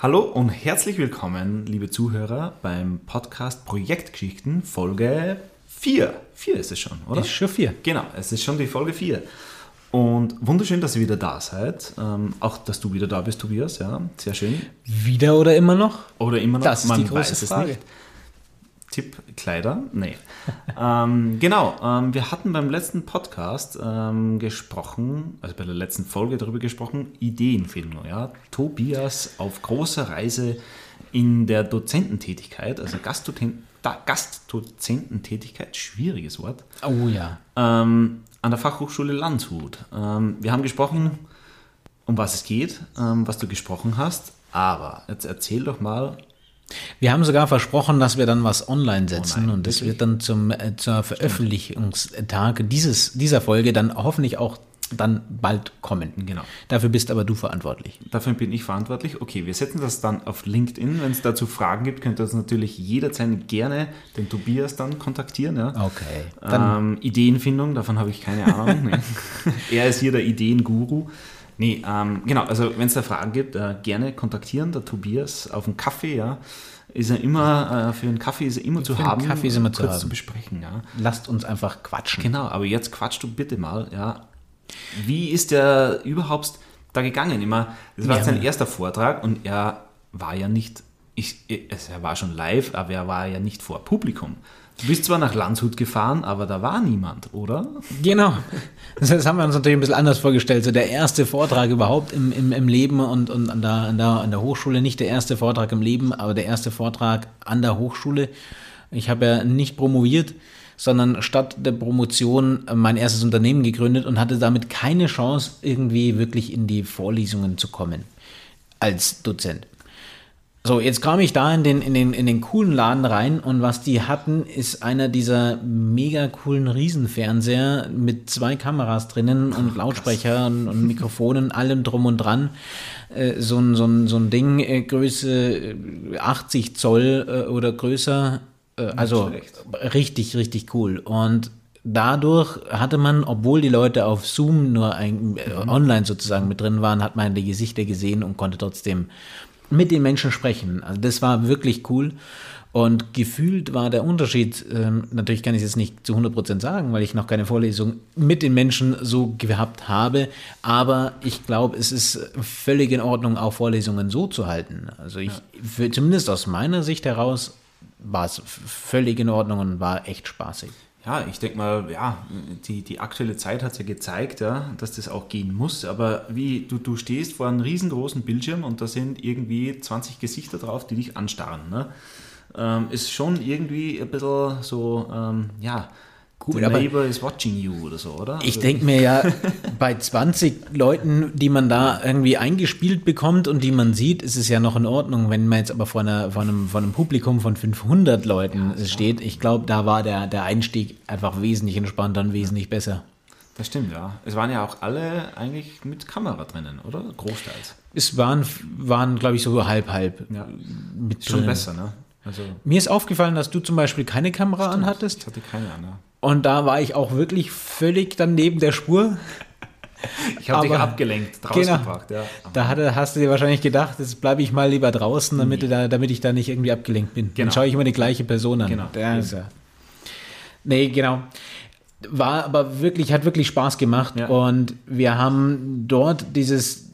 Hallo und herzlich willkommen, liebe Zuhörer, beim Podcast Projektgeschichten Folge 4. 4 ist es schon, oder? Ist schon 4. Genau, es ist schon die Folge 4. Und wunderschön, dass ihr wieder da seid. Ähm, auch, dass du wieder da bist, Tobias. Ja, sehr schön. Wieder oder immer noch? Oder immer noch. Das ist die große Frage. Tipp Kleider? Nee. ähm, genau, ähm, wir hatten beim letzten Podcast ähm, gesprochen, also bei der letzten Folge darüber gesprochen, Ideenfindung. Ja? Tobias auf großer Reise in der Dozententätigkeit, also Gastdozen Gastdozententätigkeit, schwieriges Wort. Oh ja. Ähm, an der Fachhochschule Landshut. Ähm, wir haben gesprochen, um was es geht, ähm, was du gesprochen hast, aber jetzt erzähl doch mal, wir haben sogar versprochen, dass wir dann was online setzen Oh nein, und das wirklich? wird dann zum äh, zur Veröffentlichungstag dieses dieser Folge dann hoffentlich auch dann bald kommen. Genau. Dafür bist aber du verantwortlich. Dafür bin ich verantwortlich. Okay, wir setzen das dann auf LinkedIn. Wenn es dazu Fragen gibt, könnt ihr das natürlich jederzeit gerne den Tobias dann kontaktieren. Ja? Okay. Dann Ähm, Ideenfindung, davon habe ich keine Ahnung. er ist hier der Ideenguru. Nee, ähm, genau, also wenn es da Fragen gibt, äh, gerne kontaktieren. Der Tobias auf einen Kaffee, ja. Ist er immer, äh, für einen Kaffee ist er immer zu Für einen haben. Kaffee ist er immer zu kurz haben. zu besprechen, ja. lasst uns einfach quatschen. Genau, aber jetzt quatsch du bitte mal, ja. Wie ist der überhaupt da gegangen? Immer, das war Ja. sein erster Vortrag und er war ja nicht, ich, er war schon live, aber er war ja nicht vor Publikum. Du bist zwar nach Landshut gefahren, aber da war niemand, oder? Genau. Das, haben wir uns natürlich ein bisschen anders vorgestellt. So der erste Vortrag überhaupt im, im, im Leben und, und an, der, an, der, an der Hochschule. Nicht der erste Vortrag im Leben, aber der erste Vortrag an der Hochschule. Ich habe ja nicht promoviert, sondern statt der Promotion mein erstes Unternehmen gegründet und hatte damit keine Chance, irgendwie wirklich in die Vorlesungen zu kommen als Dozent. So, jetzt kam ich da in den, in, den, in den coolen Laden rein und was die hatten, ist einer dieser mega coolen Riesenfernseher mit zwei Kameras drinnen und Lautsprecher und, Mikrofonen, allem drum und dran. Äh, so, ein, so, ein, so ein Ding, äh, Größe äh, 80 Zoll äh, oder größer. Also richtig, richtig cool. Und dadurch hatte man, obwohl die Leute auf Zoom nur ein, äh, online sozusagen mit drin waren, hat man die Gesichter gesehen und konnte trotzdem mit den Menschen sprechen. Also das war wirklich cool. Und gefühlt war der Unterschied, ähm, natürlich kann ich es jetzt nicht zu 100% sagen, weil ich noch keine Vorlesung mit den Menschen so gehabt habe, aber ich glaube, es ist völlig in Ordnung, auch Vorlesungen so zu halten. Also ich, für, zumindest aus meiner Sicht heraus, war es völlig in Ordnung und war echt spaßig. Ja, ich denke mal, ja, die, die aktuelle Zeit hat ja gezeigt, ja, dass das auch gehen muss. Aber wie du, du stehst vor einem riesengroßen Bildschirm und da sind irgendwie 20 Gesichter drauf, die dich anstarren. Ne? Ähm, ist schon irgendwie ein bisschen so, ähm, ja, Gut, the neighbor is watching you oder so, oder? Ich Also- denke mir ja, bei 20 Leuten, die man da irgendwie eingespielt bekommt und die man sieht, ist es ja noch in Ordnung. Wenn man jetzt aber vor, einer, vor, einem, vor einem Publikum von 500 Leuten steht, ich glaube, da war der, der Einstieg einfach wesentlich entspannter und wesentlich besser. Das stimmt, ja. Es waren ja auch alle eigentlich mit Kamera drinnen, oder? Großteils. Es waren, waren glaube ich, so halb, halb. Ja. Mit Schon drin. besser, ne? Also, Mir ist aufgefallen, dass du zum Beispiel keine Kamera anhattest. ich hatte keine an, ja. Und da war ich auch wirklich völlig dann neben der Spur. Ich habe dich abgelenkt, Genau. rausgebracht, ja. Da hatte, hast du dir wahrscheinlich gedacht, jetzt bleibe ich mal lieber draußen, damit, du da, damit ich da nicht irgendwie abgelenkt bin. Genau. Dann schaue ich immer die gleiche Person an. Genau. Der ja. Nee, genau. War aber wirklich, hat wirklich Spaß gemacht. Ja. Und wir haben dort dieses,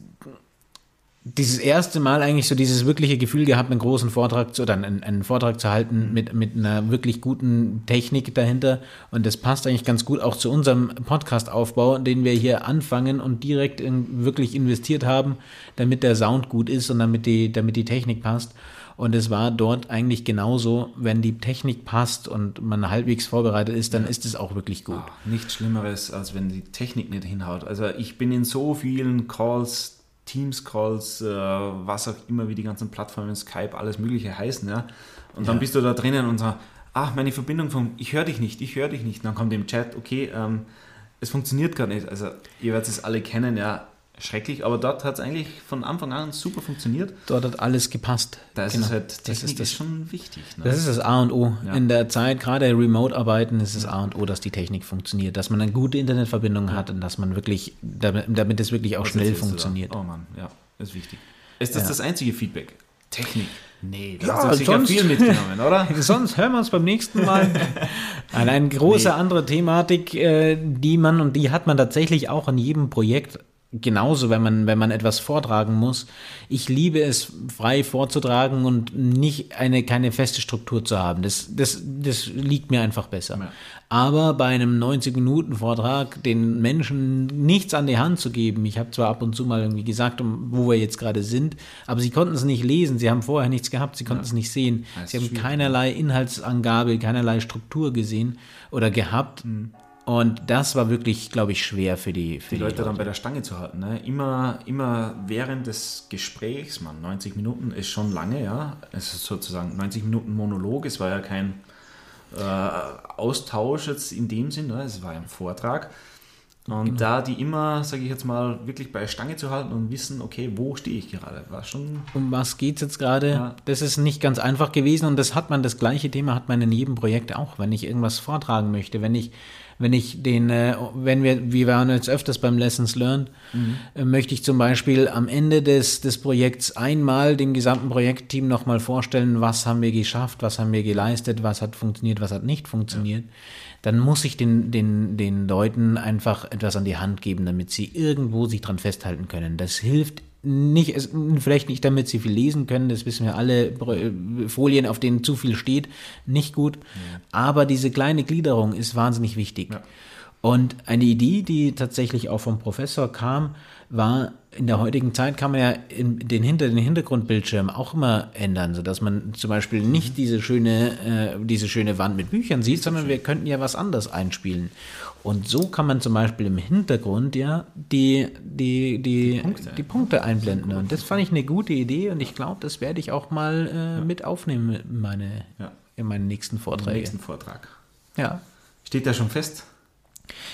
dieses erste Mal eigentlich so dieses wirkliche Gefühl gehabt, einen großen Vortrag zu, oder einen, einen Vortrag zu halten mit, mit einer wirklich guten Technik dahinter. Und das passt eigentlich ganz gut auch zu unserem Podcast-Aufbau, den wir hier anfangen und direkt in, wirklich investiert haben, damit der Sound gut ist und damit die, damit die Technik passt. Und es war dort eigentlich genauso, wenn die Technik passt und man halbwegs vorbereitet ist, dann ist es auch wirklich gut. Ah, Nichts Schlimmeres, als wenn die Technik nicht hinhaut. Also ich bin in so vielen Calls, Teams-Calls, äh, was auch immer, wie die ganzen Plattformen, Skype, alles mögliche heißen, ja. Und dann bist du da drinnen und sagst, ach, meine Verbindung vom, ich höre dich nicht, ich höre dich nicht. Und dann kommt im Chat, okay, ähm, es funktioniert gar nicht. Also ihr werdet es alle kennen, ja, schrecklich, aber dort hat es eigentlich von Anfang an super funktioniert. Dort hat alles gepasst. Da ist Genau. es halt, Das Technik ist ist, das- schon wichtig. Ne? Das ist das A und O. Ja. In der Zeit, gerade Remote-Arbeiten, ist das A und O, dass die Technik funktioniert, dass man eine gute Internetverbindung hat und dass man wirklich, damit, damit es wirklich auch Was schnell funktioniert. Oh Mann, ja, ist wichtig. Ist das Ja. das einzige Feedback? Technik. Nee, da Ja, hast du sonst- viel mitgenommen, oder? Sonst hören wir uns beim nächsten Mal. Eine, eine große Nee. andere Thematik, äh, die man, und die hat man tatsächlich auch in jedem Projekt, genauso, wenn man, wenn man etwas vortragen muss. Ich liebe es, frei vorzutragen und nicht eine, keine feste Struktur zu haben. Das, das, das liegt mir einfach besser. Ja. Aber bei einem 90-Minuten-Vortrag den Menschen nichts an die Hand zu geben, ich habe zwar ab und zu mal irgendwie gesagt, wo wir jetzt gerade sind, aber sie konnten es nicht lesen, sie haben vorher nichts gehabt, sie konnten es nicht sehen, Ja, sie haben schwierig. keinerlei Inhaltsangabe, keinerlei Struktur gesehen oder gehabt. Mhm. Und das war wirklich, glaube ich, schwer für die, für die Leute dann bei der Stange zu halten. Ne? Immer, immer während des Gesprächs, man, 90 Minuten ist schon lange, ja. Es ist sozusagen 90 Minuten Monolog, es war ja kein äh, Austausch jetzt in dem Sinn, ne? es war ja ein Vortrag. Und Genau. da die immer, sage ich jetzt mal, wirklich bei Stange zu halten und wissen, okay, wo stehe ich gerade, war schon um was geht's jetzt gerade? Ja. Das ist nicht ganz einfach gewesen und das hat man, das gleiche Thema hat man in jedem Projekt auch, wenn ich irgendwas vortragen möchte, wenn ich, wenn ich den, äh, wenn wir, wir waren jetzt öfters beim Lessons Learned, äh, möchte ich zum Beispiel am Ende des, des Projekts einmal dem gesamten Projektteam nochmal vorstellen, was haben wir geschafft, was haben wir geleistet, was hat funktioniert, was hat nicht funktioniert. Dann muss ich den, den, den Leuten einfach etwas an die Hand geben, damit sie irgendwo sich dran festhalten können. Das hilft nicht, es, vielleicht nicht, damit sie viel lesen können, das wissen wir alle, Br- Folien, auf denen zu viel steht, nicht gut. Aber diese kleine Gliederung ist wahnsinnig wichtig. Ja. Und eine Idee, die tatsächlich auch vom Professor kam, war, in der heutigen Zeit kann man ja den, hinter, den Hintergrundbildschirm auch immer ändern, sodass man zum Beispiel nicht diese schöne, äh, diese schöne Wand mit Büchern sieht, sondern wir könnten ja was anderes einspielen. Und so kann man zum Beispiel im Hintergrund ja die, die, die, die Punkte. Punkte, einblenden. Und das fand ich eine gute Idee und ich glaube, das werde ich auch mal äh, mit aufnehmen in meine, Ja. in meinen nächsten im Vorträge. nächsten Vortrag. Ja. Steht der schon fest?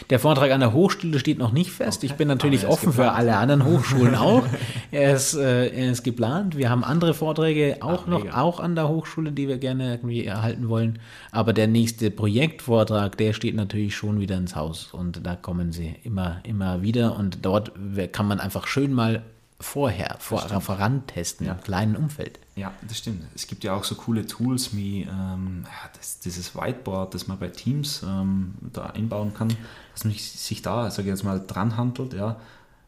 Der Vortrag an der Hochschule steht noch nicht fest. Ich bin natürlich ist offen für alle anderen Hochschulen auch. Er ist, äh, er ist geplant. Wir haben andere Vorträge auch Ach, noch, mega. auch an der Hochschule, die wir gerne irgendwie erhalten wollen. Aber der nächste Projektvortrag, der steht natürlich schon wieder ins Haus. Und da kommen sie immer, immer wieder. Und dort kann man einfach schön mal vorher, vor, vorantesten, im kleinen Umfeld. Ja, das stimmt. Es gibt ja auch so coole Tools wie ähm, ja, das, dieses Whiteboard, das man bei Teams ähm, da einbauen kann, dass man sich da, sage ich jetzt mal, dran handelt. Ja,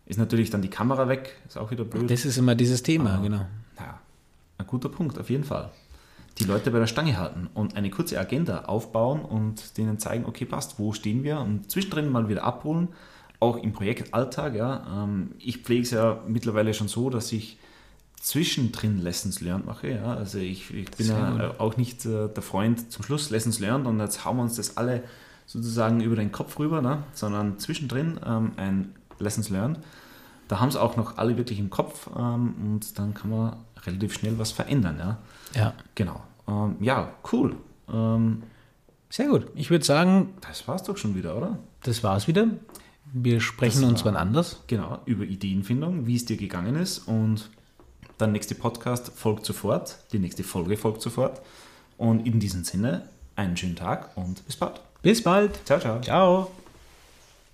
ist natürlich dann die Kamera weg, ist auch wieder blöd. Das ist immer dieses Thema, Aber, genau. Ja, ein guter Punkt, auf jeden Fall. Die Leute bei der Stange halten und eine kurze Agenda aufbauen und denen zeigen, okay, passt, wo stehen wir und zwischendrin mal wieder abholen, auch im Projektalltag. Ja. Ähm, Ich pflege es ja mittlerweile schon so, dass ich zwischendrin Lessons Learned mache. Ja. Also ich, ich bin ja auch nicht äh, der Freund zum Schluss Lessons Learned und jetzt hauen wir uns das alle sozusagen über den Kopf rüber, ne? sondern zwischendrin ähm, ein Lessons Learned. Da haben es auch noch alle wirklich im Kopf ähm, und dann kann man relativ schnell was verändern. Ja, Ja, genau. Ähm, ja, cool. Ähm, sehr gut. Ich würde sagen, das war's doch schon wieder, oder? das war's wieder. Wir sprechen uns wann anders. Genau, über Ideenfindung, wie es dir gegangen ist und der nächste Podcast folgt sofort, die nächste Folge folgt sofort. Und in diesem Sinne, einen schönen Tag und bis bald. Bis bald. Ciao, ciao. Ciao.